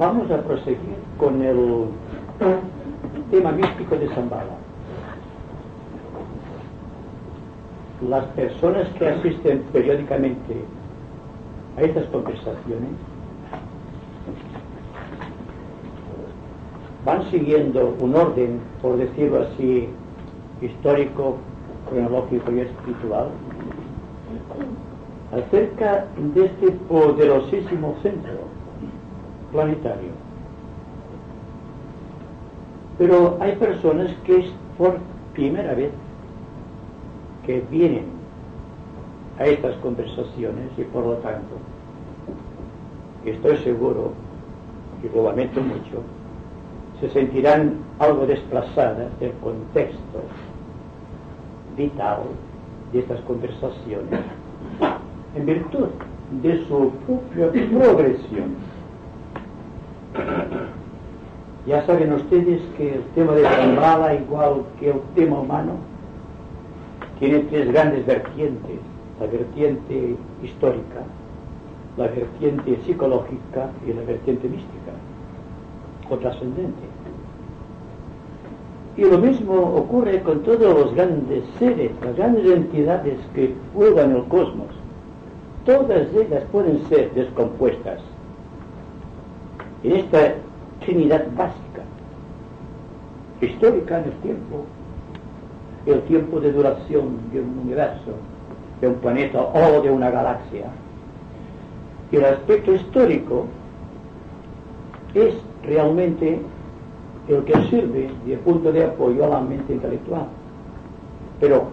Vamos a proseguir con el tema místico de Zambala. Las personas que asisten periódicamente a estas conversaciones van siguiendo un orden, por decirlo así, histórico, cronológico y espiritual, acerca de este poderosísimo centro planetario. Pero hay personas que es por primera vez que vienen a estas conversaciones y por lo tanto estoy seguro, y lo lamento mucho, se sentirán algo desplazadas del contexto vital de estas conversaciones en virtud de su propia progresión. Ya saben ustedes que el tema de Zambala, igual que el tema humano, tiene tres grandes vertientes. La vertiente histórica, la vertiente psicológica y la vertiente mística o trascendente. Y lo mismo ocurre con todos los grandes seres, las grandes entidades que juegan el cosmos. Todas ellas pueden ser descompuestas en esta trinidad básica, histórica en el tiempo, el tiempo de duración de un universo, de un planeta o de una galaxia. El aspecto histórico es realmente el que sirve de punto de apoyo a la mente intelectual. Pero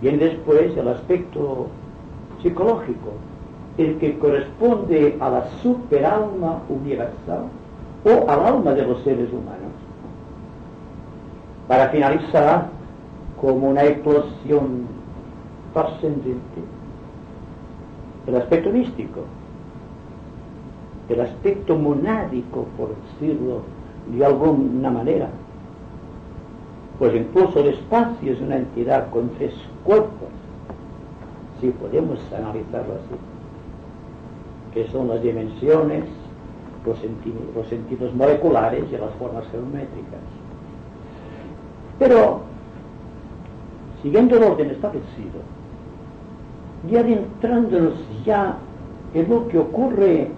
viene después el aspecto psicológico, el que corresponde a la superalma universal o al alma de los seres humanos. Para finalizar, como una explosión trascendente, el aspecto místico, el aspecto monádico, por decirlo de alguna manera, pues incluso el espacio es una entidad con tres cuerpos, si podemos analizarlo así que son las dimensiones, los, sentidos moleculares y las formas geométricas. Pero, siguiendo el orden establecido, y adentrándonos ya en lo que ocurre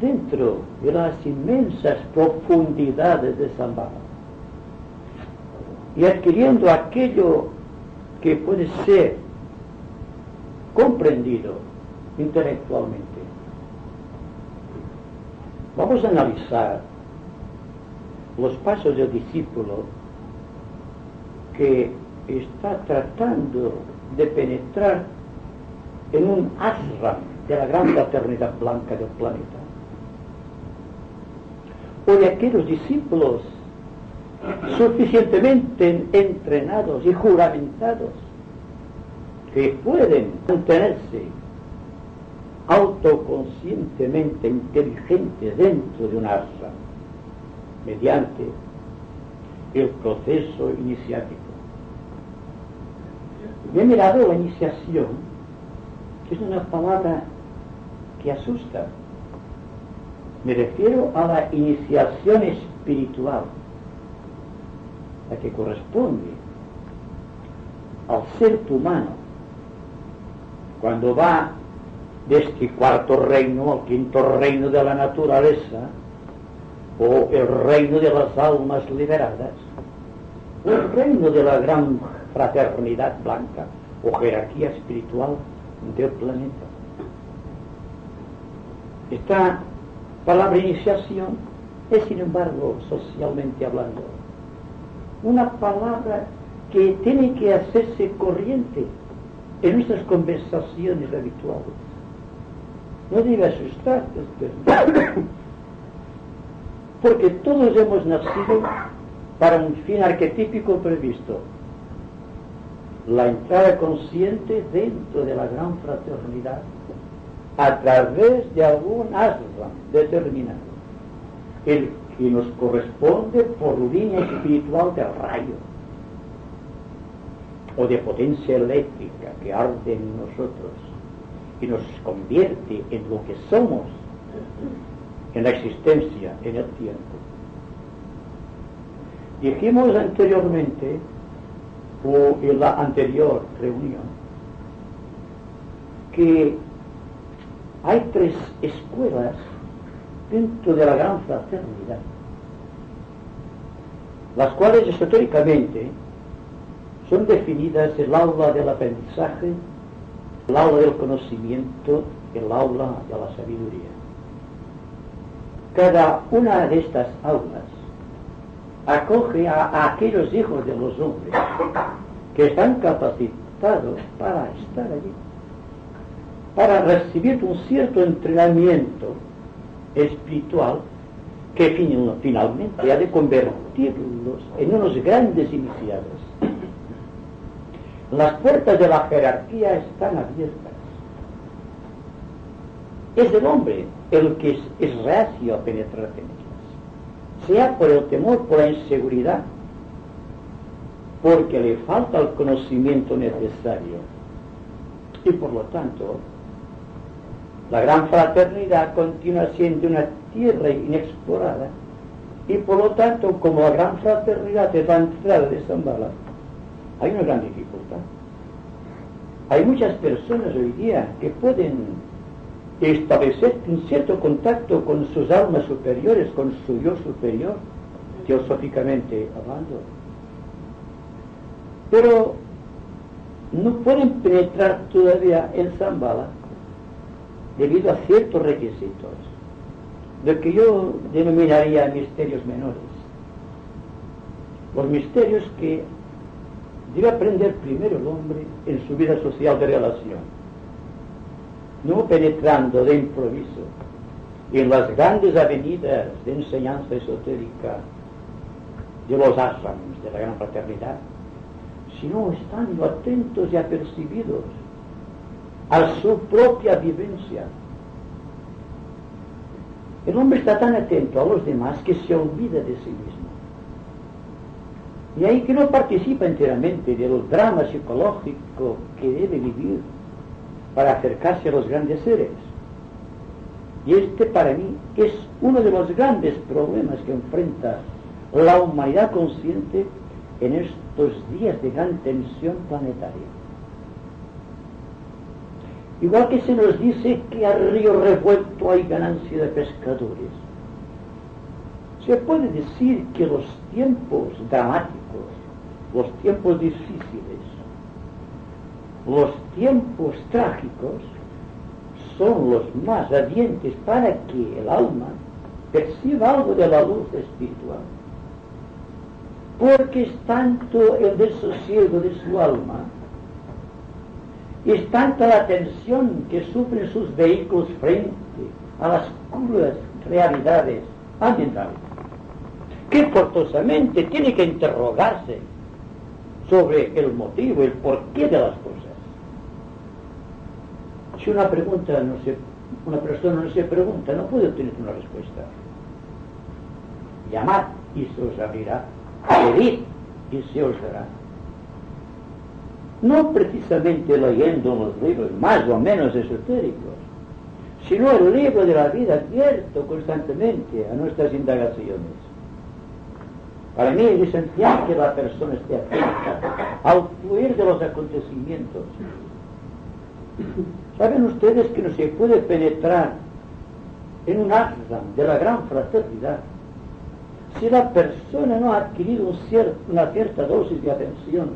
dentro de las inmensas profundidades de Zambala, y adquiriendo aquello que puede ser comprendido intelectualmente. Vamos a analizar los pasos del discípulo que está tratando de penetrar en un ashram de la gran fraternidad blanca del planeta. O de aquellos discípulos suficientemente entrenados y juramentados que pueden mantenerse autoconscientemente inteligente dentro de un asa mediante el proceso iniciático. Me he mirado la iniciación, que es una palabra que asusta. Me refiero a la iniciación espiritual, la que corresponde al ser humano cuando va de este cuarto reino al quinto reino de la naturaleza, o el reino de las almas liberadas, el reino de la gran fraternidad blanca, o jerarquía espiritual del planeta. Esta palabra iniciación es, sin embargo, socialmente hablando, una palabra que tiene que hacerse corriente en nuestras conversaciones habituales. No debe asustarte, porque todos hemos nacido para un fin arquetípico previsto, la entrada consciente dentro de la gran fraternidad a través de algún asma determinado, el que nos corresponde por línea espiritual del rayo o de potencia eléctrica que arde en nosotros y nos convierte en lo que somos en la existencia, en el tiempo. Dijimos anteriormente, o en la anterior reunión, que hay tres escuelas dentro de la gran fraternidad, las cuales esotéricamente son definidas el aula del aprendizaje, el aula del conocimiento, el aula de la sabiduría. Cada una de estas aulas acoge a, aquellos hijos de los hombres que están capacitados para estar allí, para recibir un cierto entrenamiento espiritual que finalmente ha de convertirlos en unos grandes iniciados. Las puertas de la jerarquía están abiertas. Es el hombre el que es, es reacio a penetrar en ellas, sea por el temor, por la inseguridad, porque le falta el conocimiento necesario. Y por lo tanto, la gran fraternidad continúa siendo una tierra inexplorada y por lo tanto, como la gran fraternidad es entrada de Zambala, hay una gran dificultad. Hay muchas personas hoy día que pueden establecer un cierto contacto con sus almas superiores, con su yo superior, teosóficamente hablando. Pero no pueden penetrar todavía en Zambala debido a ciertos requisitos, lo que yo denominaría misterios menores. Los misterios que debe aprender primero el hombre en su vida social de relación no penetrando de improviso en las grandes avenidas de enseñanza esotérica de los ashrams de la gran fraternidad, sino estando atentos y apercibidos a su propia vivencia. El hombre está tan atento a los demás que se olvida de sí mismo. Y ahí que no participa enteramente del drama psicológico que debe vivir para acercarse a los grandes seres. Y este para mí es uno de los grandes problemas que enfrenta la humanidad consciente en estos días de gran tensión planetaria. Igual que se nos dice que a río revuelto hay ganancia de pescadores, se puede decir que los tiempos dramáticos, los tiempos difíciles, los tiempos trágicos son los más ardientes para que el alma perciba algo de la luz espiritual. Porque es tanto el desosiego de su alma, es tanta la tensión que sufren sus vehículos frente a las crudas realidades ambientales, que forzosamente tiene que interrogarse sobre el motivo, el porqué de las cosas. Si una pregunta no se, una persona no se pregunta, no puede obtener una respuesta. Llamad y se os abrirá. Pedid y se os dará. No precisamente leyendo los libros más o menos esotéricos, sino el libro de la vida abierto constantemente a nuestras indagaciones. Para mí es esencial que la persona esté atenta al fluir de los acontecimientos ¿Saben ustedes que no se puede penetrar en un ashram de la gran fraternidad si la persona no ha adquirido una cierta dosis de atención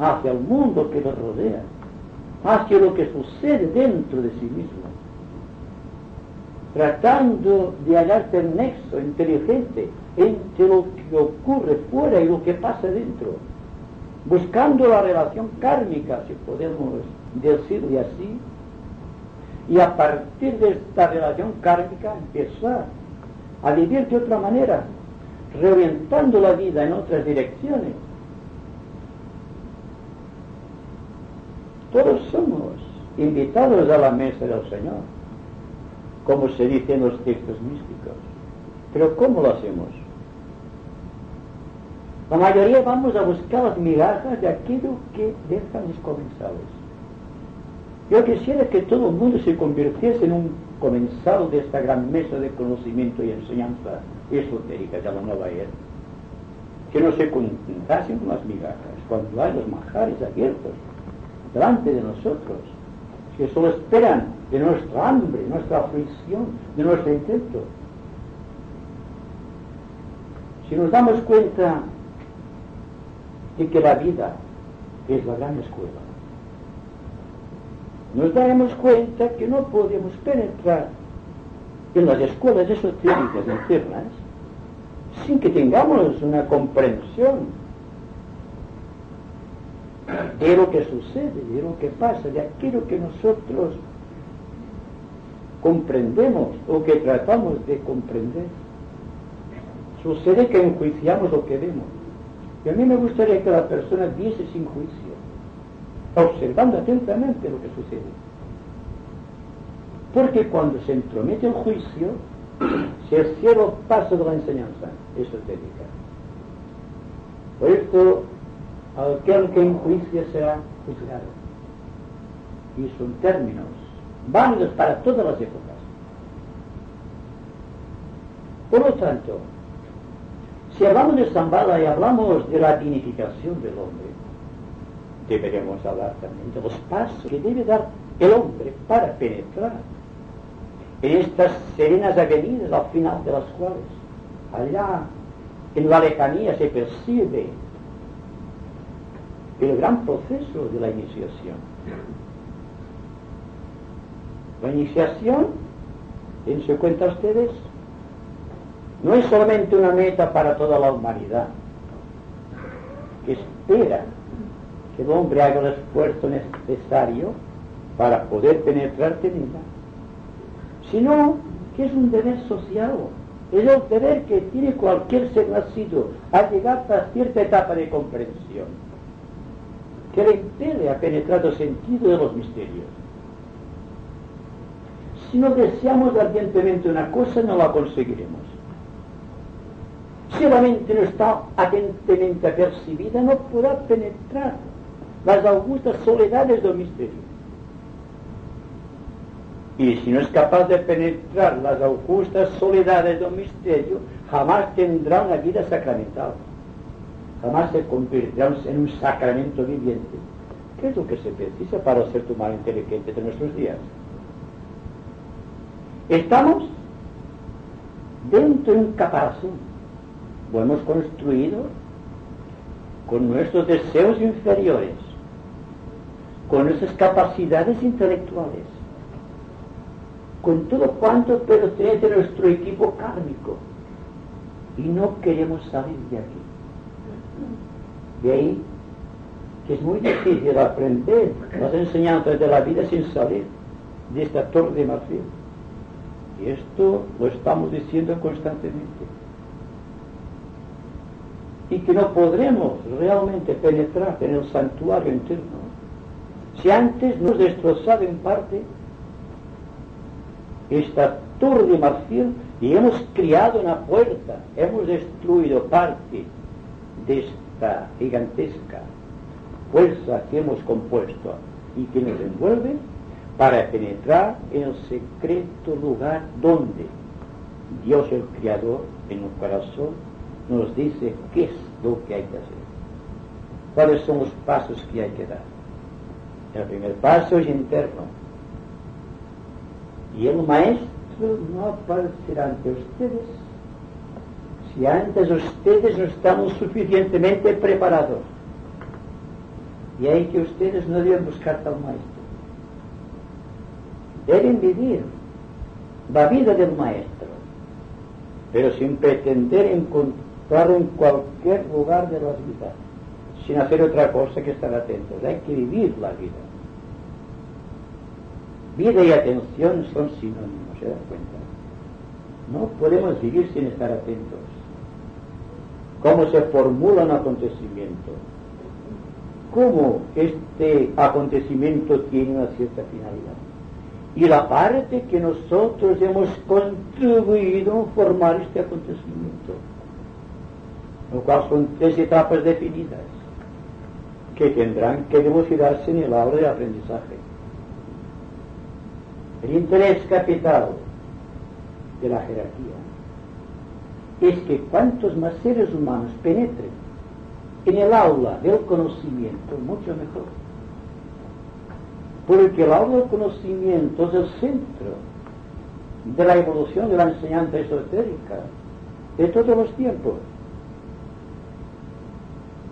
hacia el mundo que lo rodea, hacia lo que sucede dentro de sí mismo? tratando de hallarte el nexo inteligente entre lo que ocurre fuera y lo que pasa dentro, buscando la relación kármica, si podemos decirle así, y a partir de esta relación kármica empezar a vivir de otra manera, reorientando la vida en otras direcciones. Todos somos invitados a la mesa del Señor, como se dice en los textos místicos. Pero ¿cómo lo hacemos? La mayoría vamos a buscar las migajas de aquello que dejan los comensales. Yo quisiera que todo el mundo se convirtiese en un comensal de esta gran mesa de conocimiento y enseñanza esotérica de la nueva. Que no se contentasen con las migajas, cuando hay los majares abiertos delante de nosotros, que solo esperan de nuestra hambre, nuestra aflicción, de nuestro intento. Si nos damos cuenta de que la vida es la gran escuela, nos daremos cuenta que no podemos penetrar en las escuelas esotéricas internas sin que tengamos una comprensión de lo que sucede, de lo que pasa, de aquello que nosotros comprendemos o que tratamos de comprender. Sucede que enjuiciamos lo que vemos. Y a mí me gustaría que la persona viese sin juicio, observando atentamente lo que sucede. Porque cuando se entromete el juicio, se cierra el paso de la enseñanza esotérica. Por esto, aquel que enjuicia será juzgado. Y son términos válidos para todas las épocas. Por lo tanto, si hablamos de Zambala y hablamos de la dignificación del hombre, deberemos hablar también de los pasos que debe dar el hombre para penetrar en estas serenas avenidas al final de las cuales, allá en la lejanía se percibe el gran proceso de la iniciación. La iniciación, dense cuenta ustedes, no es solamente una meta para toda la humanidad, que espera que el hombre haga el esfuerzo necesario para poder penetrar en ella, sino que es un deber social, es el deber que tiene cualquier ser nacido a llegar a cierta etapa de comprensión, que le impele a penetrar el sentido de los misterios. Si no deseamos ardientemente una cosa, no la conseguiremos. Si la mente no está atentamente apercibida, no podrá penetrar las augustas soledades del misterio. Y si no es capaz de penetrar las augustas soledades del misterio, jamás tendrá una vida sacramental. Jamás se convertirá en un sacramento viviente. ¿Qué es lo que se precisa para ser tu mal inteligente de nuestros días? Estamos dentro de un caparazón. Lo hemos construido con nuestros deseos inferiores, con nuestras capacidades intelectuales con todo cuanto pertenece a nuestro equipo kármico. Y no queremos salir de aquí. De ahí que es muy difícil aprender las enseñanzas de la vida sin salir de esta torre de marfil. Y esto lo estamos diciendo constantemente. Y que no podremos realmente penetrar en el santuario interno. Si antes nos destrozado en parte esta torre de marfil y hemos criado una puerta, hemos destruido parte de esta gigantesca fuerza que hemos compuesto y que nos envuelve para penetrar en el secreto lugar donde Dios el Creador en el corazón nos dice qué es lo que hay que hacer, cuáles son los pasos que hay que dar. El primer paso es interno, y el maestro no aparecerá ante ustedes si antes ustedes no están suficientemente preparados. Y hay que ustedes no deben buscar tal maestro. Deben vivir la vida del maestro, pero sin pretender en cualquier lugar de la vida, sin hacer otra cosa que estar atentos. Hay que vivir la vida. Vida y atención son sinónimos, ¿se dan cuenta? No podemos vivir sin estar atentos. ¿Cómo se formula un acontecimiento? ¿Cómo este acontecimiento tiene una cierta finalidad? Y la parte que nosotros hemos contribuido a formar este acontecimiento, lo cual son tres etapas definidas que tendrán que dilucidarse en el aula de aprendizaje. El interés capital de la jerarquía es que cuantos más seres humanos penetren en el aula del conocimiento, mucho mejor. Porque el aula del conocimiento es el centro de la evolución de la enseñanza esotérica de todos los tiempos.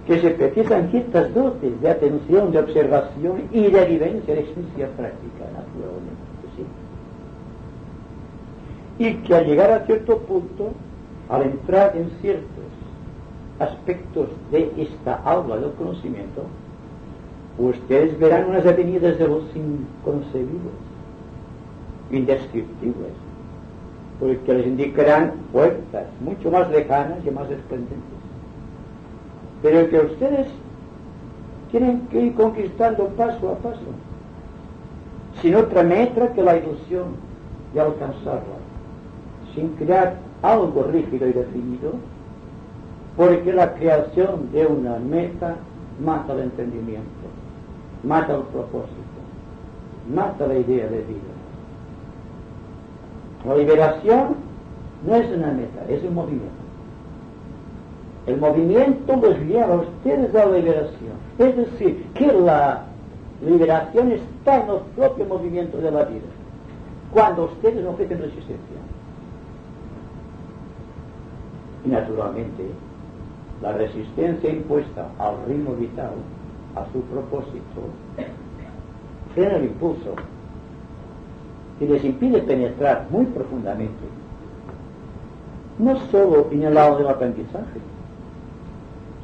Que se precisan ciertas dotes de atención, de observación y de vivencia, de experiencia práctica, naturalmente y que al llegar a cierto punto, al entrar en ciertos aspectos de esta aula del conocimiento, ustedes verán unas avenidas de los inconcebibles, indescriptibles, porque les indicarán puertas mucho más lejanas y más esplendentes, pero que ustedes tienen que ir conquistando paso a paso, sin otra meta que la ilusión de alcanzarla sin crear algo rígido y definido, porque la creación de una meta mata el entendimiento, mata el propósito, mata la idea de vida. La liberación no es una meta, es un movimiento. El movimiento los lleva a ustedes a la liberación. Es decir, que la liberación está en el propio movimiento de la vida, cuando ustedes ofrecen resistencia. Y naturalmente, la resistencia impuesta al ritmo vital, a su propósito, frena el impulso y les impide penetrar muy profundamente, no solo en el lado del aprendizaje,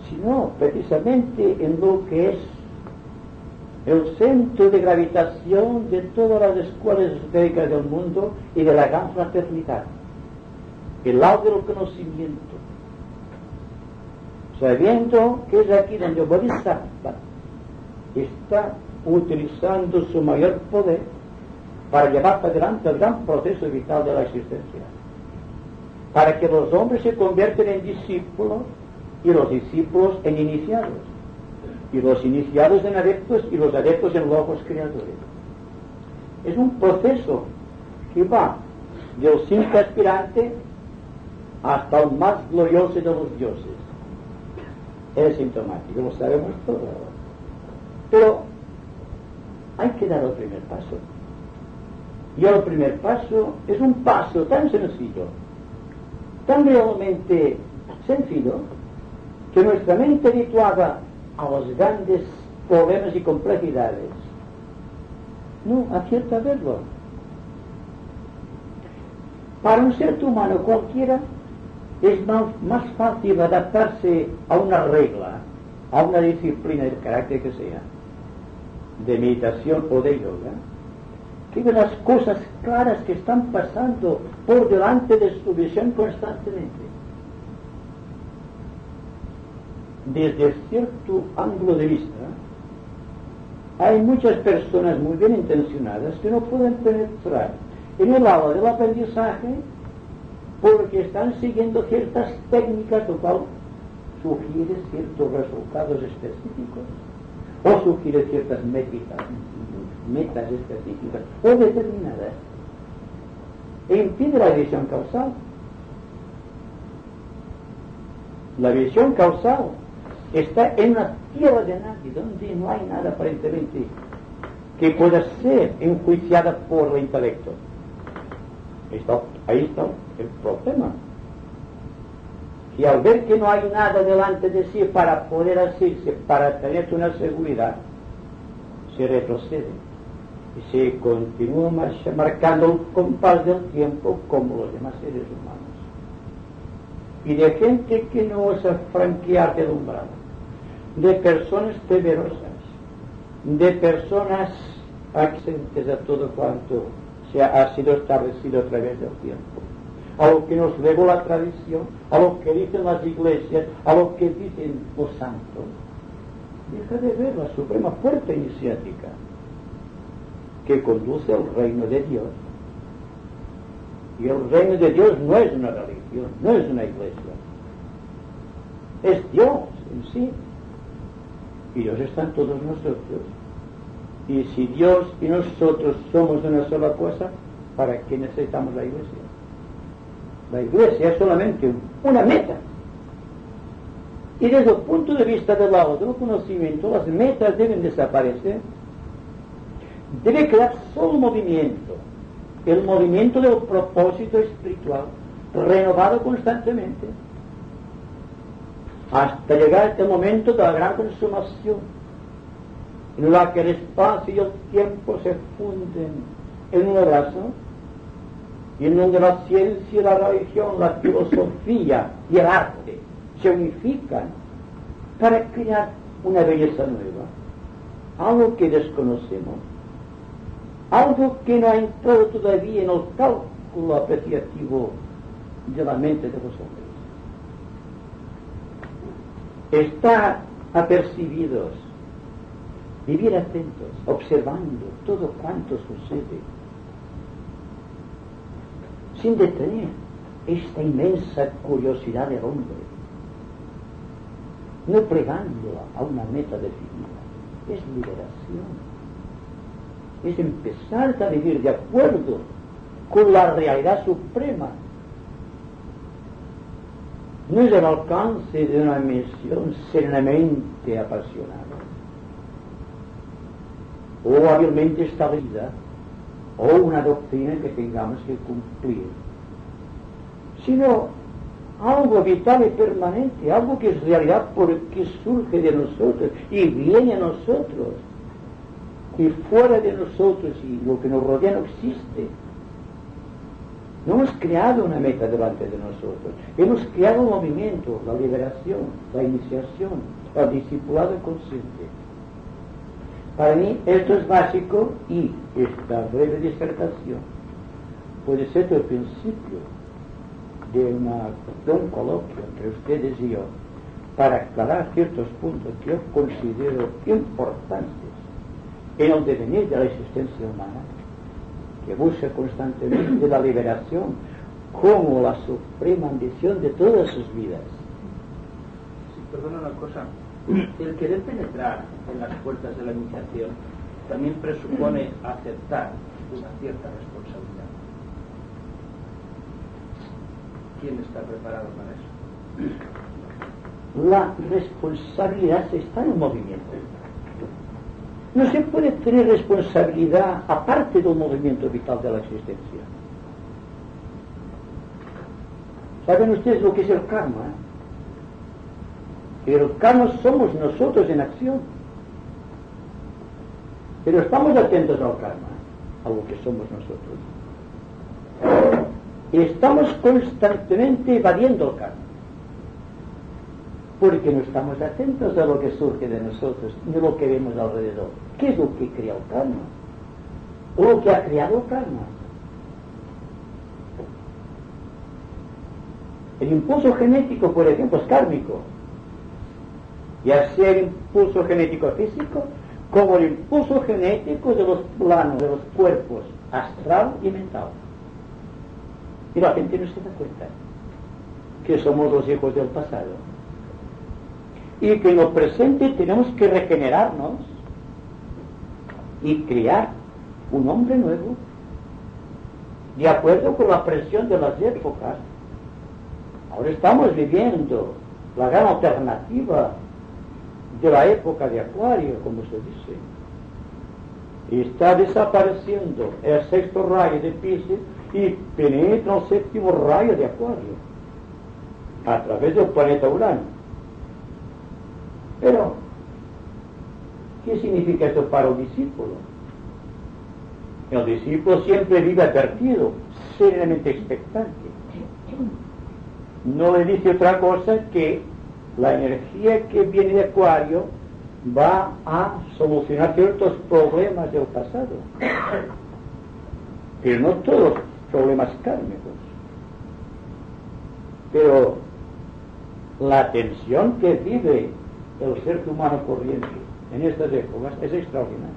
sino precisamente en lo que es el centro de gravitación de todas las escuelas esotéricas del mundo y de la gran fraternidad el lado del conocimiento, sabiendo que es aquí donde Bodhisattva está utilizando su mayor poder para llevar adelante el gran proceso vital de la existencia, para que los hombres se convierten en discípulos y los discípulos en iniciados, y los iniciados en adeptos y los adeptos en logos creadores. Es un proceso que va del simple aspirante hasta el más glorioso de los dioses. Es sintomático, lo sabemos todo. Pero hay que dar el primer paso. Y el primer paso es un paso tan sencillo, tan realmente sencillo, que nuestra mente habituada a los grandes problemas y complejidades no acierta a verlo. Para un ser humano cualquiera, es más, fácil adaptarse a una regla, a una disciplina del carácter que sea, de meditación o de yoga, que de las cosas claras que están pasando por delante de su visión constantemente. Desde cierto ángulo de vista, hay muchas personas muy bien intencionadas que no pueden penetrar en el lado del aprendizaje porque están siguiendo ciertas técnicas, lo cual sugiere ciertos resultados específicos, o sugiere ciertas métricas, metas específicas o determinadas, e impide la visión causal. La visión causal está en una tierra de nadie, donde no hay nada aparentemente que pueda ser enjuiciada por el intelecto. ahí está el problema. Y al ver que no hay nada delante de sí para poder asirse, para tener una seguridad, se retrocede. y se continúa marcando el compás del tiempo como los demás seres humanos. Y de gente que no osa franquear del umbral, de personas temerosas, de personas accentes a todo cuanto se ha sido establecido a través del tiempo, a lo que nos legó la tradición, a lo que dicen las iglesias, a lo que dicen los santos. Deja de ver la suprema fuerza iniciática que conduce al reino de Dios. Y el reino de Dios no es una religión, no es una iglesia. Es Dios en sí. Y Dios está en todos nosotros. Y si Dios y nosotros somos una sola cosa, ¿para qué necesitamos la iglesia? La iglesia es solamente una meta. Y desde el punto de vista del del conocimiento, las metas deben desaparecer. Debe quedar solo movimiento, el movimiento del propósito espiritual, renovado constantemente, hasta llegar el momento de la gran consumación, en la que el espacio y el tiempo se funden en un abrazo, y en donde la ciencia y la religión, la filosofía y el arte se unifican para crear una belleza nueva, algo que desconocemos, algo que no ha entrado todavía en el cálculo apreciativo de la mente de los hombres. Está apercibidos, vivir atentos, observando todo cuanto sucede, sin detener esta inmensa curiosidad del hombre, no plegándola a una meta definida, es liberación, es empezar a vivir de acuerdo con la realidad suprema. No es el alcance de una misión serenamente apasionada o hábilmente establecida o una doctrina que tengamos que cumplir, sino algo vital y permanente, algo que es realidad porque surge de nosotros y viene a nosotros. Y fuera de nosotros y lo que nos rodea no existe. No hemos creado una meta delante de nosotros. Hemos creado un movimiento, la liberación, la iniciación, el discipulado consciente. Para mí esto es básico y esta breve disertación puede ser el principio de, una, un coloquio entre ustedes y yo para aclarar ciertos puntos que yo considero importantes en el devenir de la existencia humana, que busca constantemente la liberación como la suprema ambición de todas sus vidas. Sí, perdona una cosa, el querer penetrar en las puertas de la iniciación también presupone aceptar una cierta responsabilidad. ¿Quién está preparado para eso? La responsabilidad está en movimiento. No se puede tener responsabilidad aparte del movimiento vital de la existencia. ¿Saben ustedes lo que es el karma? El karma somos nosotros en acción. Pero estamos atentos al karma, a lo que somos nosotros. Estamos constantemente evadiendo el karma. Porque no estamos atentos a lo que surge de nosotros, ni lo que vemos alrededor. ¿Qué es lo que crea el karma? ¿O lo que ha creado el karma? El impulso genético, por ejemplo, es kármico. Ya sea el impulso genético físico como el impulso genético de los planos, de los cuerpos astral y mental. Y la gente no se da cuenta que somos los hijos del pasado. Y que en lo presente tenemos que regenerarnos y crear un hombre nuevo, de acuerdo con la presión de las épocas. Ahora estamos viviendo la gran alternativa de la época de Acuario, como se dice. Y está desapareciendo el sexto rayo de Pisces y penetra el séptimo rayo de Acuario a través del planeta Urano. Pero, ¿qué significa esto para el discípulo? El discípulo siempre vive advertido, serenamente expectante. No le dice otra cosa que la energía que viene de Acuario va a solucionar ciertos problemas del pasado, pero no todos problemas kármicos. Pero la tensión que vive el ser humano corriente en estas épocas es extraordinaria.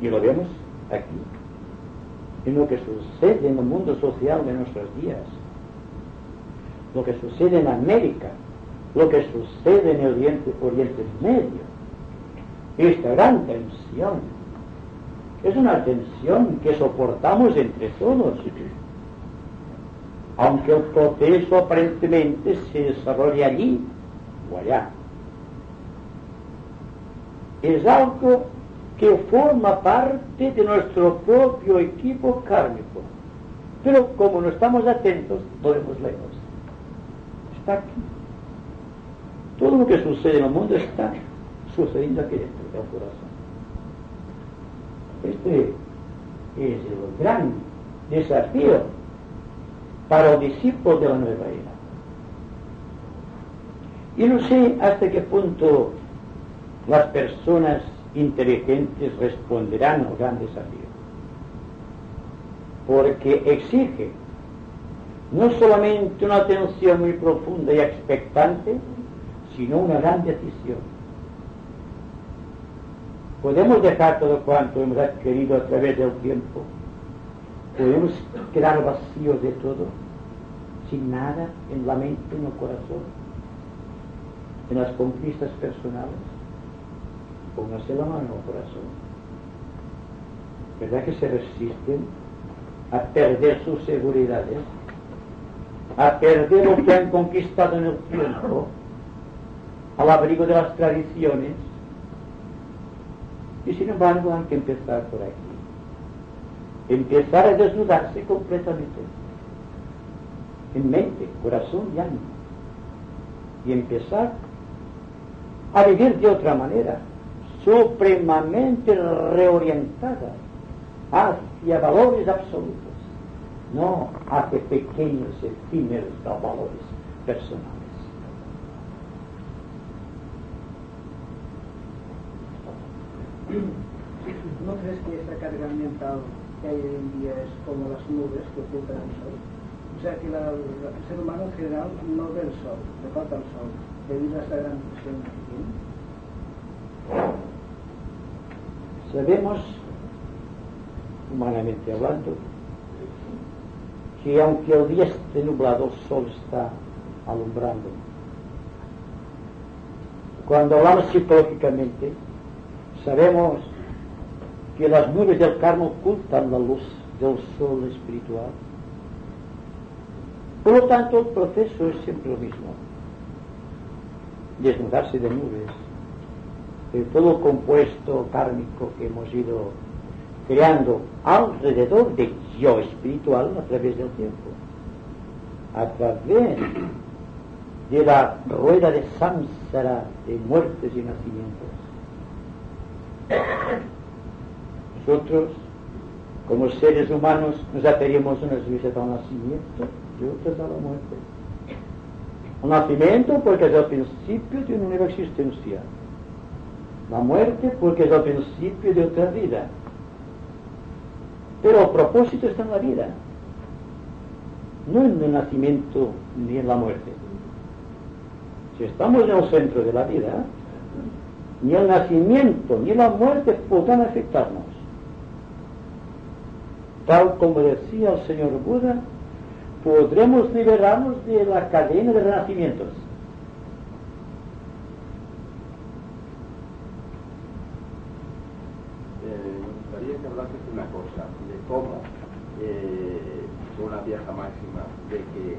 Y lo vemos aquí, en lo que sucede en el mundo social de nuestros días, lo que sucede en América, lo que sucede en el Oriente, Oriente Medio. Esta gran tensión es una tensión que soportamos entre todos, aunque el proceso aparentemente se desarrolle allí o allá. Es algo que forma parte de nuestro propio equipo kármico. Pero como no estamos atentos, lo vemos lejos. Está aquí. Todo lo que sucede en el mundo está sucediendo aquí dentro del corazón. Este es el gran desafío para los discípulos de la nueva era. Y no sé hasta qué punto las personas inteligentes responderán al gran desafío. Porque exige no solamente una atención muy profunda y expectante, sino una gran decisión. Podemos dejar todo cuanto hemos adquirido a través del tiempo. Podemos quedar vacíos de todo, sin nada en la mente, en el corazón, en las conquistas personales. Póngase la mano el corazón. ¿Verdad que se resisten a perder sus seguridades? A perder lo que han conquistado en el tiempo al abrigo de las tradiciones. Y sin embargo hay que empezar por aquí. Empezar a desnudarse completamente. En mente, corazón y ánimo. Y empezar a vivir de otra manera, supremamente reorientada hacia valores absolutos, no hacia pequeños efímeros valores personales. ¿No crees que esta carga mental que hay hoy en día es como las nubes que ocultan el sol? O sea que el ser humano en general no ve el sol, le falta el sol, debido a esta gran presión que tiene. Sabemos, humanamente hablando, que aunque el día esté nublado, el sol está alumbrando. Cuando hablamos psicológicamente, Sabemos que las nubes del karma ocultan la luz del sol espiritual. Por lo tanto, el proceso es siempre lo mismo. Desnudarse de nubes, de todo compuesto kármico que hemos ido creando alrededor del yo espiritual a través del tiempo, a través de la rueda de samsara de muertes y nacimientos. Nosotros, como seres humanos, nos ateríamos unas veces al nacimiento y otras a la muerte. El nacimiento porque es el principio de una nueva existencia. La muerte porque es el principio de otra vida. Pero el propósito está en la vida, no en el nacimiento ni en la muerte. Si estamos en el centro de la vida, ni el nacimiento ni la muerte podrán afectarnos. Tal como decía el señor Buda, podremos liberarnos de la cadena de renacimientos. Eh, me gustaría que hablases una cosa, de cómo eh, una vieja máxima de que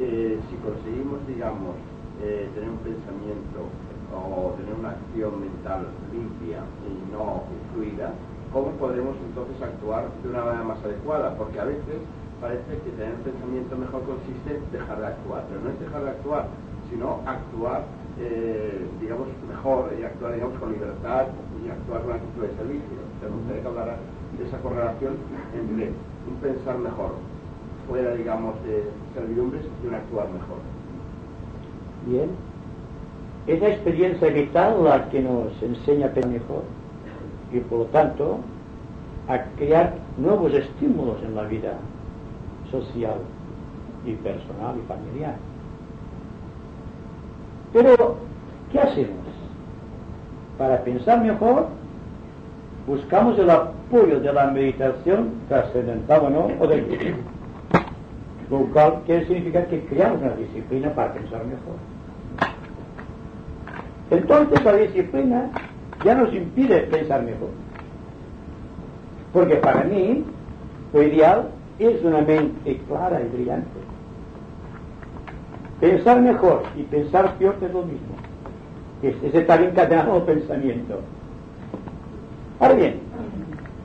eh, si conseguimos, digamos, eh, tener un pensamiento o tener una acción mental limpia y no fluida, ¿cómo podemos entonces actuar de una manera más adecuada? Porque a veces parece que tener un pensamiento mejor consiste en dejar de actuar, pero no es dejar de actuar, sino actuar eh, digamos, mejor y actuar, digamos, con libertad y actuar con actitud de servicio. Se me gustaría que hablara de esa correlación entre un pensar mejor fuera, digamos, de servidumbres un actuar mejor. Bien. Es la experiencia vital la que nos enseña a pensar mejor y por lo tanto a crear nuevos estímulos en la vida social y personal y familiar. Pero, ¿qué hacemos? Para pensar mejor, buscamos el apoyo de la meditación trascendental o no, o del lo cual quiere significar que creamos una disciplina para pensar mejor. Entonces la disciplina ya nos impide pensar mejor. Porque para mí, lo ideal es una mente clara y brillante. Pensar mejor y pensar peor es lo mismo. Es, ese estar encadenado al pensamiento. Ahora bien,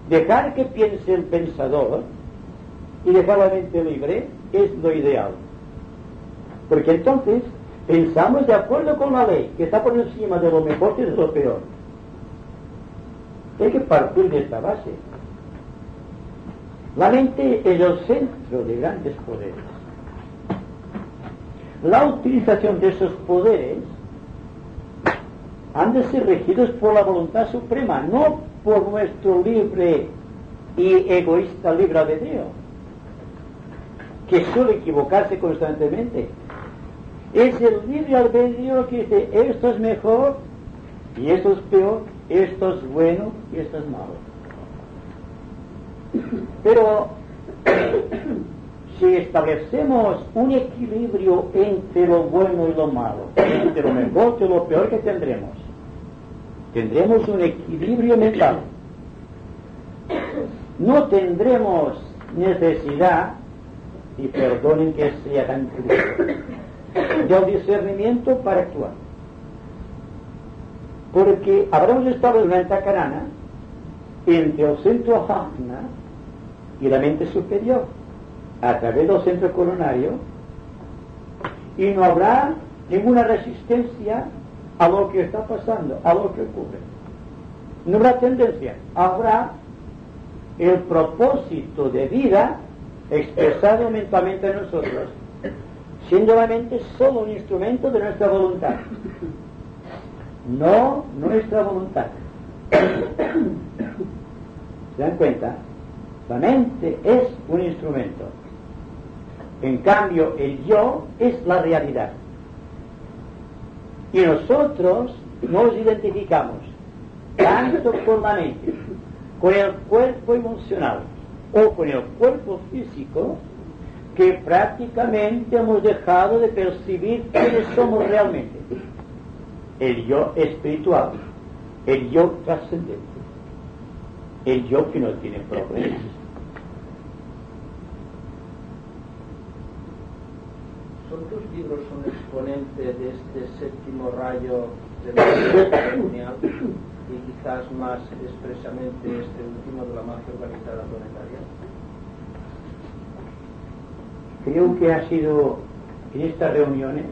dejar que piense el pensador y dejar la mente libre es lo ideal. Porque entonces pensamos de acuerdo con la ley, que está por encima de lo mejor y de lo peor. Hay que partir de esta base. La mente es el centro de grandes poderes. La utilización de esos poderes han de ser regidos por la voluntad suprema, no por nuestro libre y egoísta libre albedrío, que suele equivocarse constantemente. Es el libre albedrío que dice esto es mejor y esto es peor, esto es bueno y esto es malo. Pero si establecemos un equilibrio entre lo bueno y lo malo, entre lo mejor y lo peor que tendremos, tendremos un equilibrio mental. No tendremos necesidad, y perdonen que sea tan crudo, del discernimiento para actuar. Porque habremos estado en una tacarana entre el centro Hafna y la mente superior, a través del centro coronario, y no habrá ninguna resistencia a lo que está pasando, a lo que ocurre. No habrá tendencia, habrá el propósito de vida expresado mentalmente en nosotros, siendo la mente solo un instrumento de nuestra voluntad, no nuestra voluntad. ¿Se dan cuenta? La mente es un instrumento. En cambio, el yo es la realidad. Y nosotros nos identificamos tanto con la mente, con el cuerpo emocional o con el cuerpo físico, que prácticamente hemos dejado de percibir quiénes somos realmente. El yo espiritual, el yo trascendente, el yo que no tiene problemas. ¿Son tus libros un exponente de este séptimo rayo de la y quizás más expresamente este último de la magia organizada planetaria? Creo que ha sido en estas reuniones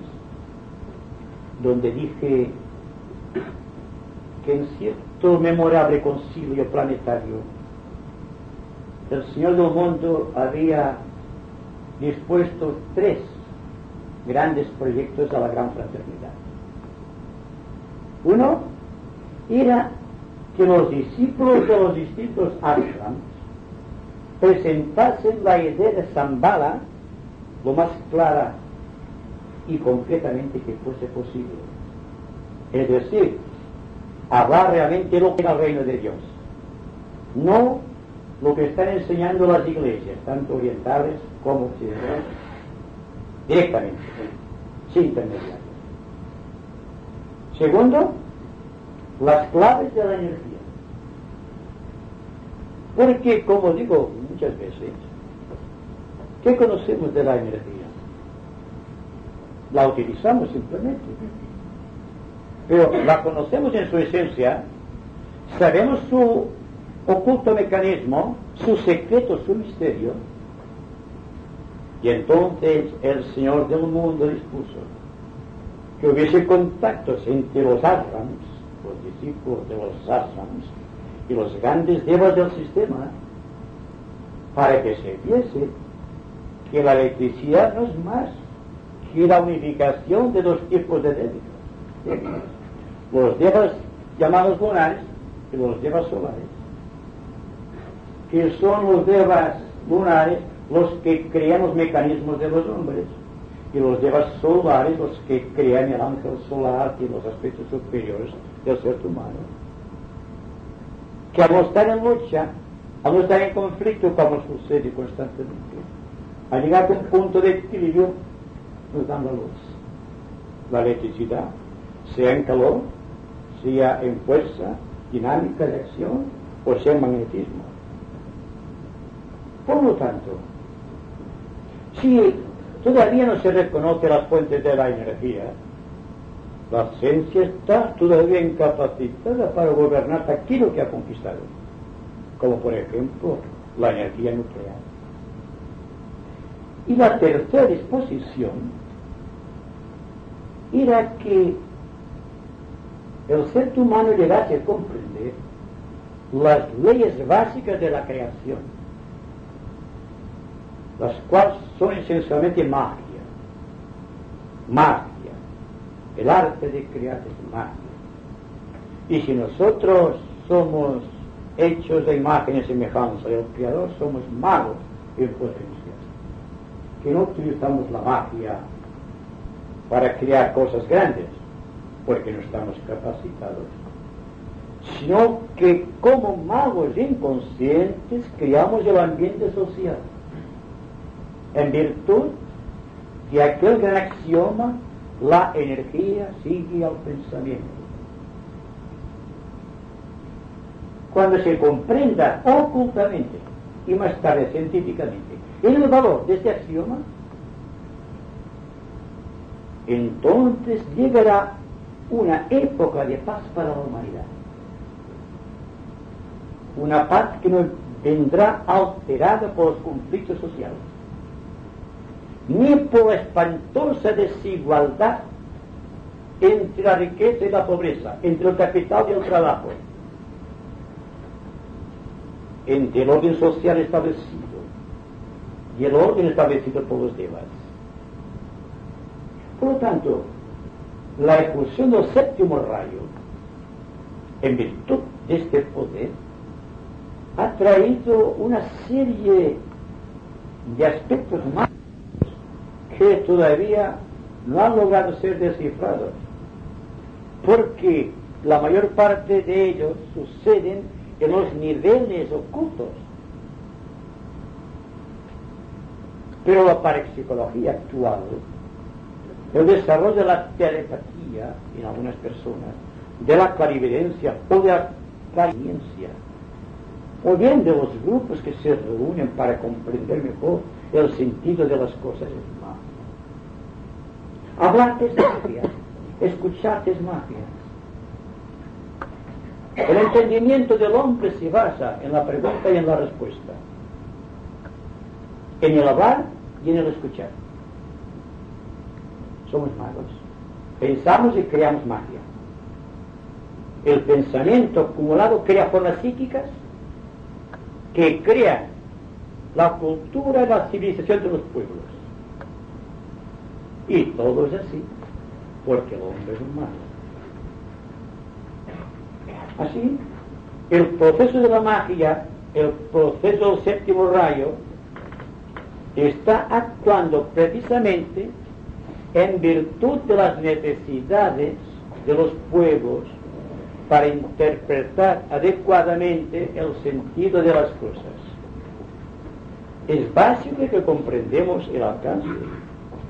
donde dije que en cierto memorable concilio planetario el Señor del mundo había dispuesto tres grandes proyectos a la gran fraternidad. Uno era que los discípulos de los distintos ashrams presentasen la idea de Zambala lo más clara y concretamente que fuese posible. Es decir, hablar realmente lo que es el reino de Dios, no lo que están enseñando las iglesias, tanto orientales como occidentales, directamente, sin intermediarios. Segundo, las claves de la energía. Porque, como digo muchas veces, ¿qué conocemos de la energía? La utilizamos simplemente. Pero la conocemos en su esencia, sabemos su oculto mecanismo, su secreto, su misterio, y entonces el Señor del mundo dispuso que hubiese contactos entre los asrams, discípulos de los asrams, y los grandes devas del sistema, para que se viese que la electricidad no es más que la unificación de dos tipos de débitos. Los devas llamados lunares y los devas solares. Que son los devas lunares los que crean los mecanismos de los hombres y los devas solares los que crean el ángel solar y los aspectos superiores del ser humano. Que al estar en lucha, al estar en conflicto, como sucede constantemente, al llegar a un punto de equilibrio, nos dan la luz. La electricidad, sea en calor, sea en fuerza, dinámica de acción, o sea en magnetismo. Por lo tanto, si todavía no se reconoce las fuentes de la energía, la ciencia está todavía incapacitada para gobernar aquello que ha conquistado, como por ejemplo la energía nuclear. Y la tercera disposición era que el ser humano llegase a comprender las leyes básicas de la creación, las cuales son esencialmente magia. Magia. El arte de crear es magia. Y si nosotros somos hechos de imagen y semejanza del Creador, somos magos en potencia. Que no utilizamos la magia para crear cosas grandes, porque no estamos capacitados, sino que como magos inconscientes creamos el ambiente social en virtud de aquel gran axioma, la energía sigue al pensamiento. Cuando se comprenda ocultamente y más tarde científicamente el valor de este axioma, entonces llegará una época de paz para la humanidad. Una paz que no vendrá alterada por los conflictos sociales ni por espantosa desigualdad entre la riqueza y la pobreza, entre el capital y el trabajo, entre el orden social establecido y el orden establecido por los demás. Por lo tanto, la expulsión del séptimo rayo, en virtud de este poder, ha traído una serie de aspectos más que todavía no han logrado ser descifrados, porque la mayor parte de ellos suceden en los niveles ocultos. Pero la parapsicología actual, el desarrollo de la telepatía en algunas personas, de la clarividencia o de la clariencia, o bien de los grupos que se reúnen para comprender mejor el sentido de las cosas Hablar es magia, escuchar es magia. El entendimiento del hombre se basa en la pregunta y en la respuesta, en el hablar y en el escuchar. Somos magos. Pensamos y creamos magia. El pensamiento acumulado crea formas psíquicas que crean la cultura y la civilización de los pueblos. Y todo es así, porque el hombre es humano. Así, el proceso de la magia, el proceso del séptimo rayo, está actuando precisamente en virtud de las necesidades de los pueblos para interpretar adecuadamente el sentido de las cosas. Es básico que comprendemos el alcance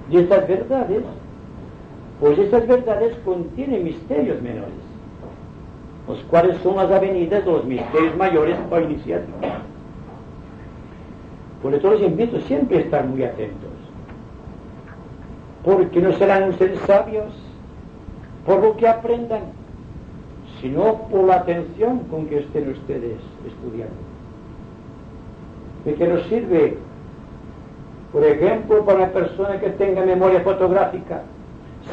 y estas verdades, pues estas verdades contienen misterios menores, los cuales son las avenidas de los misterios mayores para iniciar. Por eso les invito siempre a estar muy atentos, porque no serán ustedes sabios por lo que aprendan, sino por la atención con que estén ustedes estudiando. ¿De qué nos sirve por ejemplo, para una persona que tenga memoria fotográfica,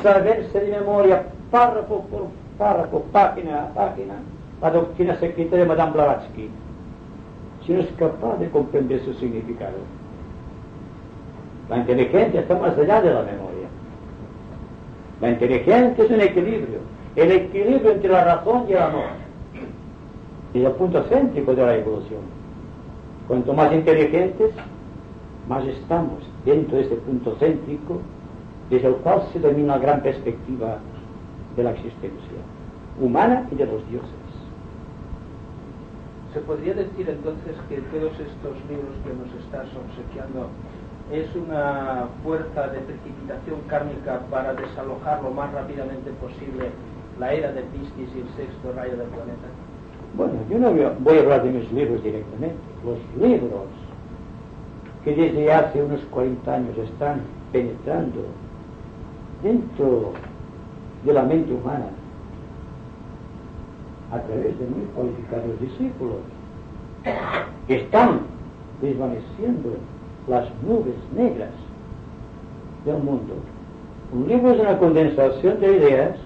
saberse de memoria, párrafo por párrafo, página a página, la doctrina secreta de Madame Blavatsky, si no es capaz de comprender su significado. La inteligencia está más allá de la memoria. La inteligencia es un equilibrio, el equilibrio entre la razón y el amor. Y el punto céntrico de la evolución. Cuanto más inteligentes, más estamos dentro de este punto céntrico desde el cual se domina la gran perspectiva de la existencia humana y de los dioses. ¿Se podría decir entonces que todos estos libros que nos estás obsequiando es una fuerza de precipitación kármica para desalojar lo más rápidamente posible la era de Piscis y el sexto rayo del planeta? Bueno, yo no voy a hablar de mis libros directamente. Los libros que desde hace unos 40 años están penetrando dentro de la mente humana a través de muy cualificados discípulos están desvaneciendo las nubes negras del mundo. Un libro es una condensación de ideas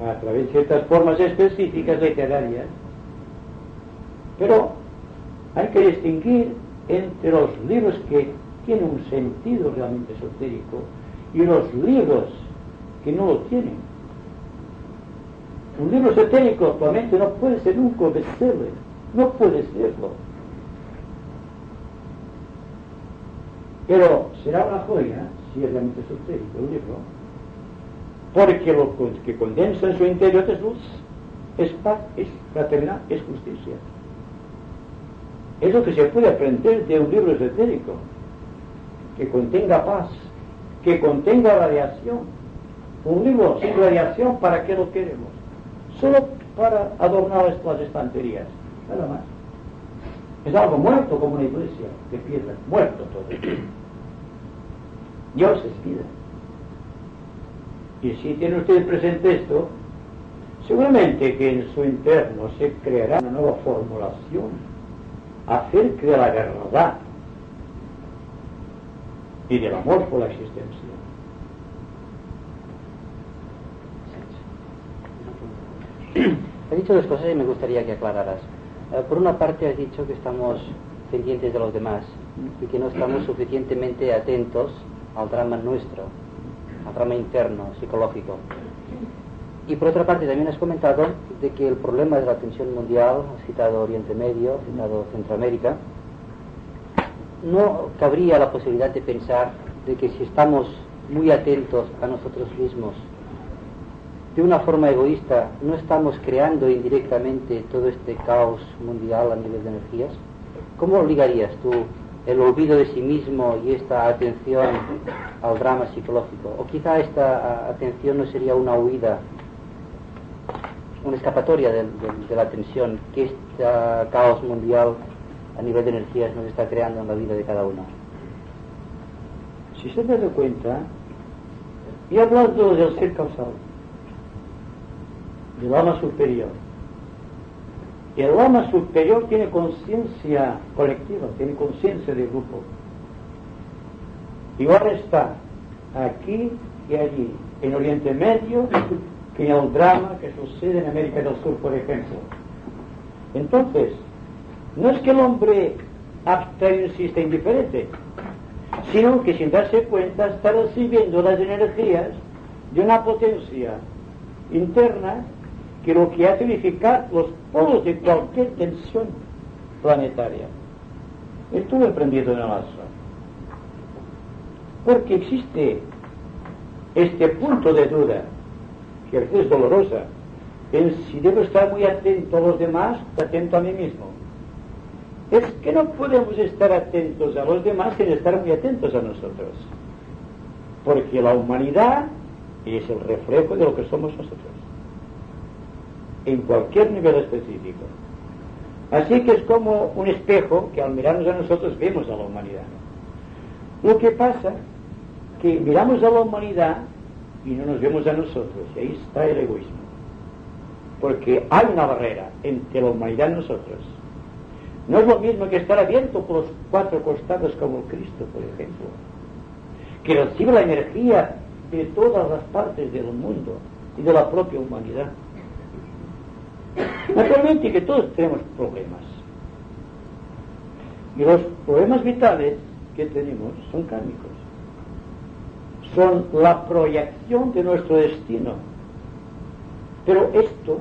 a través de ciertas formas específicas literarias, pero hay que distinguir entre los libros que tienen un sentido realmente esotérico y los libros que no lo tienen. Un libro esotérico actualmente no puede ser nunca bestseller, no puede serlo. Pero será una joya si es realmente esotérico el libro, porque lo que condensa en su interior es luz, es paz, es fraternidad, es justicia. Es lo que se puede aprender de un libro esotérico, que contenga paz, que contenga radiación. Un libro sin radiación, ¿para qué lo queremos? Solo para adornar las estanterías, nada más. Es algo muerto como una iglesia de piedra, muerto todo. Dios es vida. Y si tiene usted presente esto, seguramente que en su interno se creará una nueva formulación acerca de la verdad y del amor por la existencia. Has dicho dos cosas y me gustaría que aclararas. Eh, por una parte has dicho que estamos pendientes de los demás y que no estamos suficientemente atentos al drama nuestro, al drama interno, psicológico. Y por otra parte también has comentado de que el problema de la tensión mundial, has citado Oriente Medio, has citado Centroamérica, no cabría la posibilidad de pensar de que si estamos muy atentos a nosotros mismos, de una forma egoísta, no estamos creando indirectamente todo este caos mundial a nivel de energías? ¿Cómo ligarías tú el olvido de sí mismo y esta atención al drama psicológico? ¿O quizá esta atención no sería una huida, una escapatoria de, la tensión que este caos mundial a nivel de energías nos está creando en la vida de cada uno. Si se da cuenta, y hablando del ser causal, del alma superior, el alma superior tiene conciencia colectiva, tiene conciencia de grupo. Igual está aquí y allí, en Oriente Medio, que en el drama que sucede en América del Sur, por ejemplo. Entonces, no es que el hombre abstraído insista indiferente, sino que sin darse cuenta está recibiendo las energías de una potencia interna que lo que hace unificar los polos de cualquier tensión planetaria. Estuve emprendido en el astro. Porque existe este punto de duda, que es dolorosa, si debo estar muy atento a los demás, atento a mí mismo es que no podemos estar atentos a los demás sin estar muy atentos a nosotros. Porque la humanidad es el reflejo de lo que somos nosotros. En cualquier nivel específico. Así que es como un espejo que al mirarnos a nosotros vemos a la humanidad. Lo que pasa que miramos a la humanidad y no nos vemos a nosotros. Y ahí está el egoísmo. Porque hay una barrera entre la humanidad y nosotros. No es lo mismo que estar abierto por los cuatro costados como Cristo, por ejemplo, que recibe la energía de todas las partes del mundo y de la propia humanidad. Naturalmente que todos tenemos problemas. Y los problemas vitales que tenemos son kármicos. Son la proyección de nuestro destino. Pero esto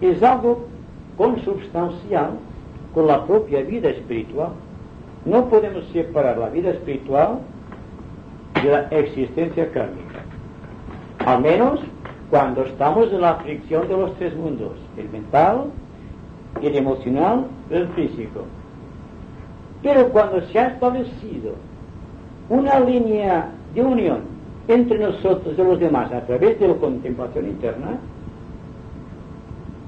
es algo consubstancial con la propia vida espiritual. No podemos separar la vida espiritual de la existencia kármica. Al menos cuando estamos en la fricción de los tres mundos, el mental, el emocional, el físico. Pero cuando se ha establecido una línea de unión entre nosotros y los demás a través de la contemplación interna,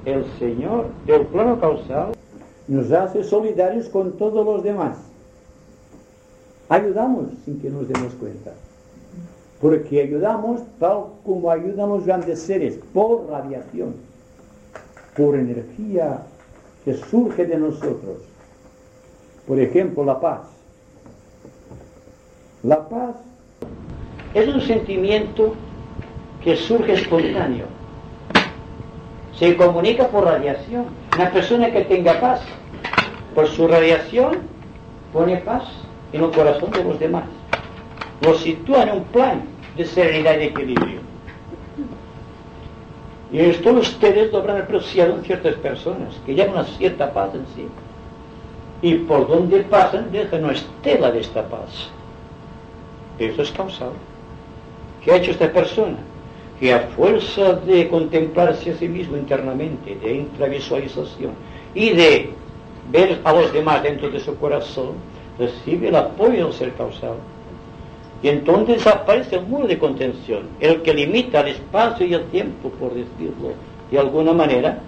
el Señor del plano causal nos hace solidarios con todos los demás. Ayudamos sin que nos demos cuenta. Porque ayudamos tal como ayudan los grandes seres, por radiación, por energía que surge de nosotros. Por ejemplo, la paz. La paz es un sentimiento que surge espontáneo. Se comunica por radiación. Una persona que tenga paz, por su radiación, pone paz en el corazón de los demás. Lo sitúa en un plan de serenidad y equilibrio. Y esto ustedes lo habrán apreciado en ciertas personas, que llevan una cierta paz en sí. Y por donde pasan dejan una estela de esta paz. Eso es causal. ¿Qué ha hecho esta persona? Que a fuerza de contemplarse a sí mismo internamente, de intravisualización y de ver a los demás dentro de su corazón, recibe el apoyo del ser causal. Y entonces aparece el muro de contención, el que limita el espacio y el tiempo, por decirlo de alguna manera.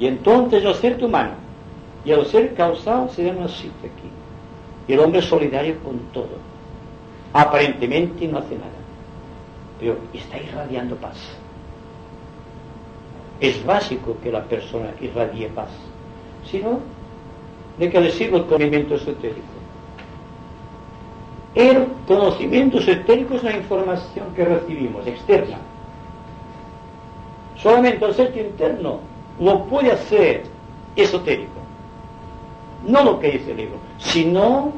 Y entonces el ser humano y el ser causal se dan una cita aquí. Y el hombre es solidario con todo. Aparentemente no hace nada pero está irradiando paz. Es básico que la persona irradie paz. Si no, ¿de qué le sirve el conocimiento esotérico? El conocimiento esotérico es una información que recibimos, externa. Solamente el ser interno lo puede hacer esotérico. No lo que dice el libro, sino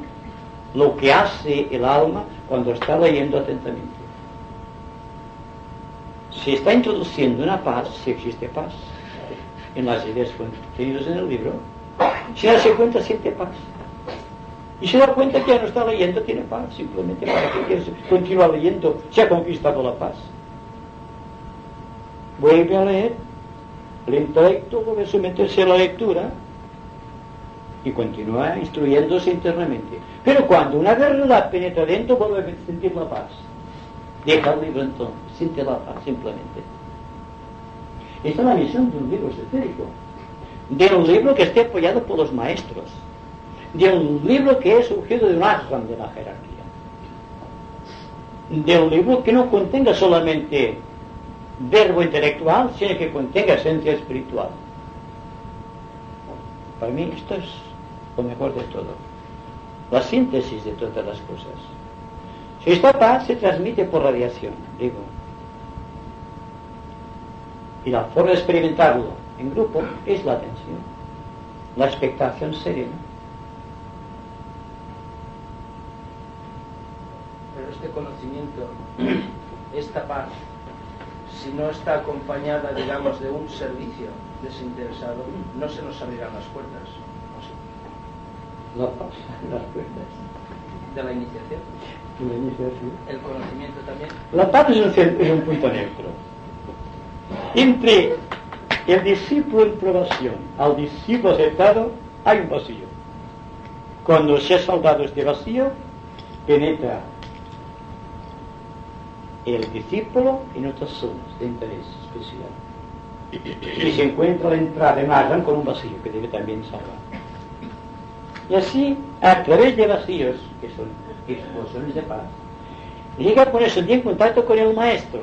lo que hace el alma cuando está leyendo atentamente se está introduciendo una paz, si existe paz, en las ideas contenidas en el libro, si da cuenta, siente paz. Y se da cuenta que ya no está leyendo, tiene paz, simplemente para que quiere continuar leyendo, se ha conquistado la paz. Vuelve a leer, el intelecto vuelve a someterse a la lectura y continúa instruyéndose internamente. Pero cuando una verdad penetra dentro, vuelve a sentir la paz. Deja libro entonces, siente la paz simplemente. Esta es la misión de un libro esotérico. De un libro que esté apoyado por los maestros. De un libro que es surgido de un ashram de la jerarquía. De un libro que no contenga solamente verbo intelectual, sino que contenga esencia espiritual. Para mí esto es lo mejor de todo. La síntesis de todas las cosas. Esta paz se transmite por radiación, digo. Y la forma de experimentarlo en grupo es la atención, la expectación serena. Pero este conocimiento, esta paz, si no está acompañada, digamos, de un servicio desinteresado, no se nos abrirán las puertas. Paz, las puertas. De la iniciación. El conocimiento también. La paz es un, punto neutro. Entre el discípulo en probación al discípulo aceptado hay un vacío. Cuando se ha saldado este vacío, penetra el discípulo en otras zonas de interés especial. Y se encuentra la entrada en Adam con un vacío que debe también salvar. Y así, a través de vacíos, que son explosiones de paz, llega a ponerse en contacto con el maestro,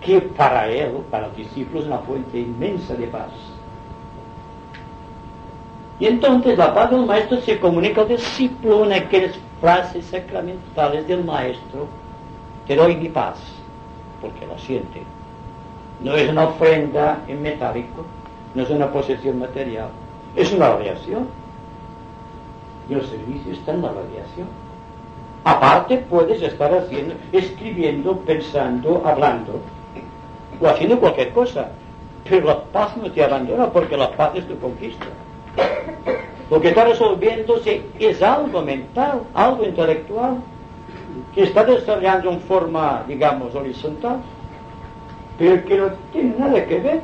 que para él, para el discípulo, es una fuente inmensa de paz. Y entonces la paz del maestro se comunica al discípulo en aquellas frases sacramentales del maestro te doy mi paz, porque la siente. No es una ofrenda en metálico, no es una posesión material, es una radiación. Y el servicio está en la radiación. Aparte puedes estar haciendo, escribiendo, pensando, hablando, o haciendo cualquier cosa. Pero la paz no te abandona porque la paz es tu conquista. Lo que está resolviéndose es algo mental, algo intelectual, que está desarrollando en forma, digamos, horizontal, pero que no tiene nada que ver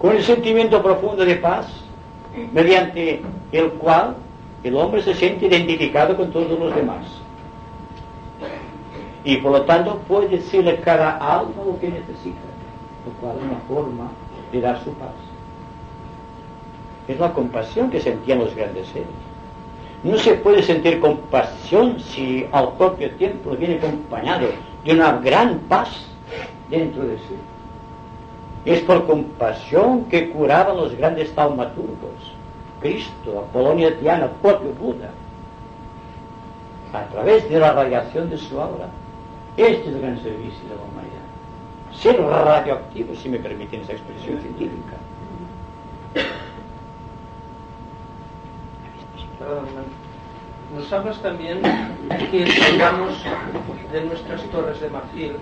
con el sentimiento profundo de paz, mediante el cual el hombre se siente identificado con todos los demás. Y por lo tanto puede decirle cada alma lo que necesita, lo cual es una forma de dar su paz. Es la compasión que sentían los grandes seres. No se puede sentir compasión si al propio tiempo viene acompañado de una gran paz dentro de sí. Es por compasión que curaban los grandes taumaturgos, Cristo, Apolonio Diana, el propio Buda, a través de la radiación de su aura. Este es el gran servicio de la humanidad. Ser radioactivo, si me permiten esa expresión científica. Nos hablas también que salgamos de nuestras torres de marfil.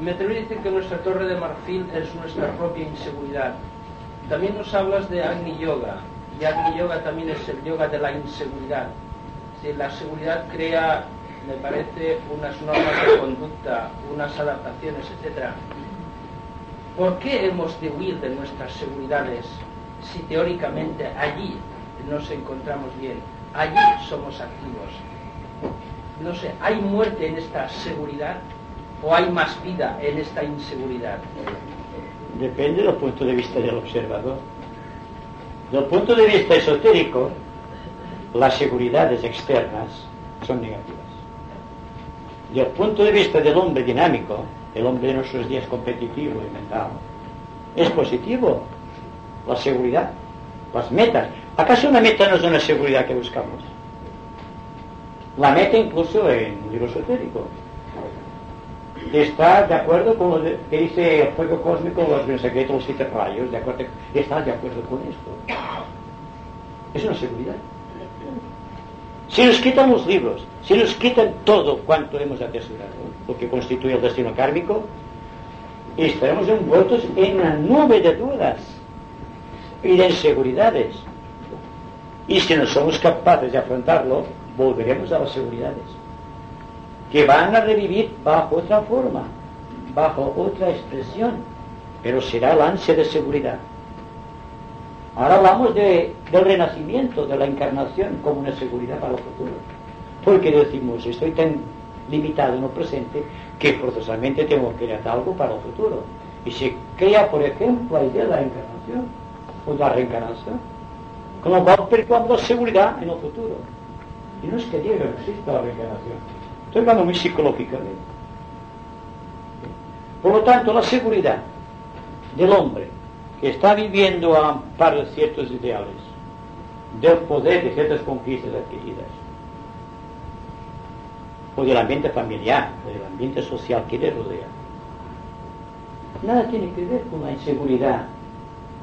Me atrevo a decir que nuestra torre de marfil es nuestra propia inseguridad. También nos hablas de Agni Yoga, y Agni Yoga también es el yoga de la inseguridad. Si la seguridad crea, me parece, unas normas de conducta, unas adaptaciones, etc. ¿Por qué hemos de huir de nuestras seguridades si teóricamente allí nos encontramos bien. Allí somos activos. No sé, ¿hay muerte en esta seguridad o hay más vida en esta inseguridad? Depende del punto de vista del observador. Del punto de vista esotérico, las seguridades externas son negativas. Del punto de vista del hombre dinámico, el hombre de nuestros días competitivo y mental, es positivo la seguridad, las metas. ¿Acaso una meta no es una seguridad que buscamos? La meta incluso en un libro esotérico está de acuerdo con lo que dice el fuego cósmico, los secretos, los siete rayos, de acuerdo, está de acuerdo con esto. Es una seguridad. Si nos quitan los libros, si nos quitan todo cuanto hemos atesorado, lo que constituye el destino kármico, estaremos envueltos en una nube de dudas y de inseguridades. Y si no somos capaces de afrontarlo, volveremos a las seguridades, que van a revivir bajo otra forma, bajo otra expresión, pero será el ansia de seguridad. Ahora hablamos de, del renacimiento, de la encarnación como una seguridad para el futuro. Porque decimos, estoy tan limitado en lo presente que forzosamente tengo que crear algo para el futuro. Y se crea, por ejemplo, la idea de la encarnación o de la reencarnación con lo cual la seguridad en el futuro. Y no es que Dios no exista la reencarnación. Estoy hablando muy psicológicamente. Por lo tanto, la seguridad del hombre que está viviendo a amparo de ciertos ideales, del poder de ciertas conquistas adquiridas, o del ambiente familiar, o del ambiente social que le rodea, nada tiene que ver con la inseguridad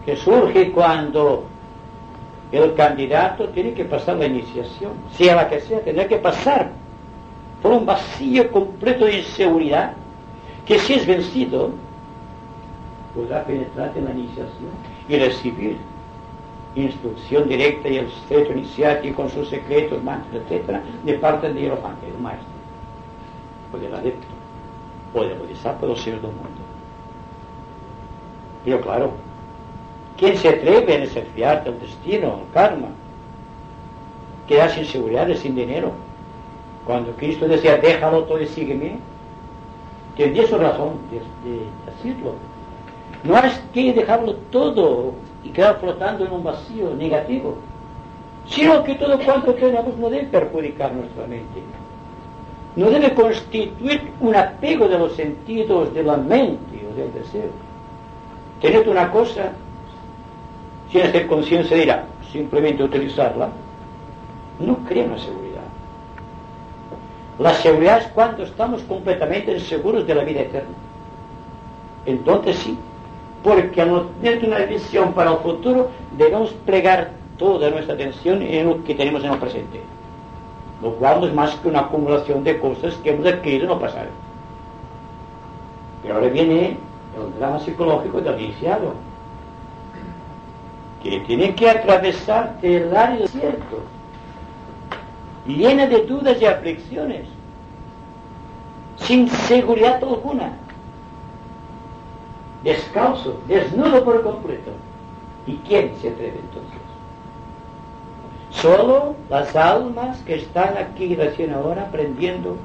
que surge cuando el candidato tiene que pasar la iniciación, sea la que sea, tendrá que pasar por un vacío completo de inseguridad, que si es vencido, podrá penetrar en la iniciación y recibir instrucción directa y el secreto iniciático con sus secretos, mantras, etc., de parte del hierofante, del maestro, o del adepto, o del bodhisattva, los seres del mundo. Pero claro, ¿Quién se atreve a desafiarte el destino, el karma? Queda sin seguridad, sin dinero. Cuando Cristo decía, déjalo todo y sígueme, tendría su razón de, decirlo. No es que dejarlo todo y quedar flotando en un vacío negativo, sino que todo cuanto tenemos no debe perjudicar nuestra mente. No debe constituir un apego de los sentidos de la mente o del deseo. Tened una cosa sin hacer conciencia dirá, simplemente utilizarla, no crea una seguridad. La seguridad es cuando estamos completamente seguros de la vida eterna. Entonces sí, porque al tener una visión para el futuro debemos plegar toda nuestra atención en lo que tenemos en el presente, lo cual no es más que una acumulación de cosas que hemos adquirido en el pasado. Pero ahora viene el drama psicológico del iniciado, que tiene que atravesar el área desierto, llena de dudas y aflicciones, sin seguridad alguna, descalzo, desnudo por completo. ¿Y quién se atreve entonces? Solo las almas que están aquí recién ahora aprendiendo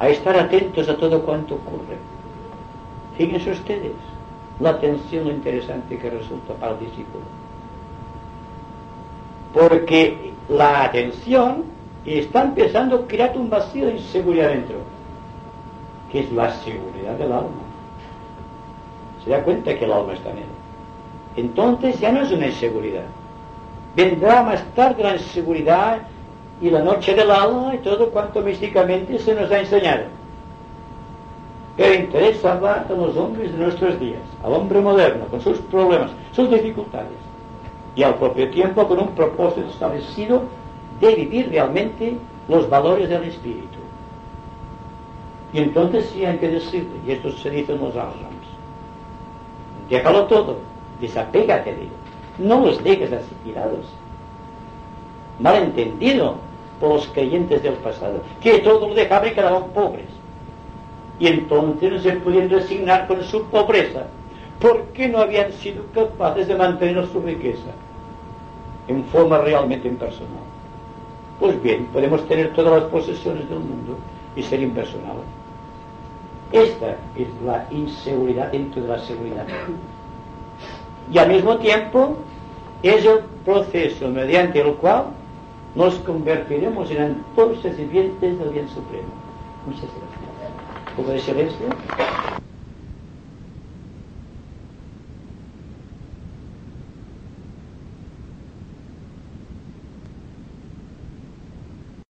a estar atentos a todo cuanto ocurre. Fíjense ustedes la atención interesante que resulta para el discípulo. Porque la atención está empezando a crear un vacío de inseguridad dentro, que es la seguridad del alma. Se da cuenta que el alma está en él. Entonces ya no es una inseguridad. Vendrá más tarde la inseguridad y la noche del alma y todo cuanto místicamente se nos ha enseñado. Pero interesa a los hombres de nuestros días, al hombre moderno, con sus problemas, sus dificultades, y al propio tiempo con un propósito establecido de vivir realmente los valores del espíritu. Y entonces sí hay que decirle, y esto se dice en los álbumes, déjalo todo, desapégate de él, no los dejes así tirados. Malentendido por los creyentes del pasado, que todo lo dejaban y quedaban pobres. Y entonces no se podían resignar con su pobreza, porque no habían sido capaces de mantener su riqueza en forma realmente impersonal. Pues bien, podemos tener todas las posesiones del mundo y ser impersonales. Esta es la inseguridad dentro de la seguridad. Y al mismo tiempo es el proceso mediante el cual nos convertiremos en antorchas vivientes del bien supremo. Muchas gracias. De silencio.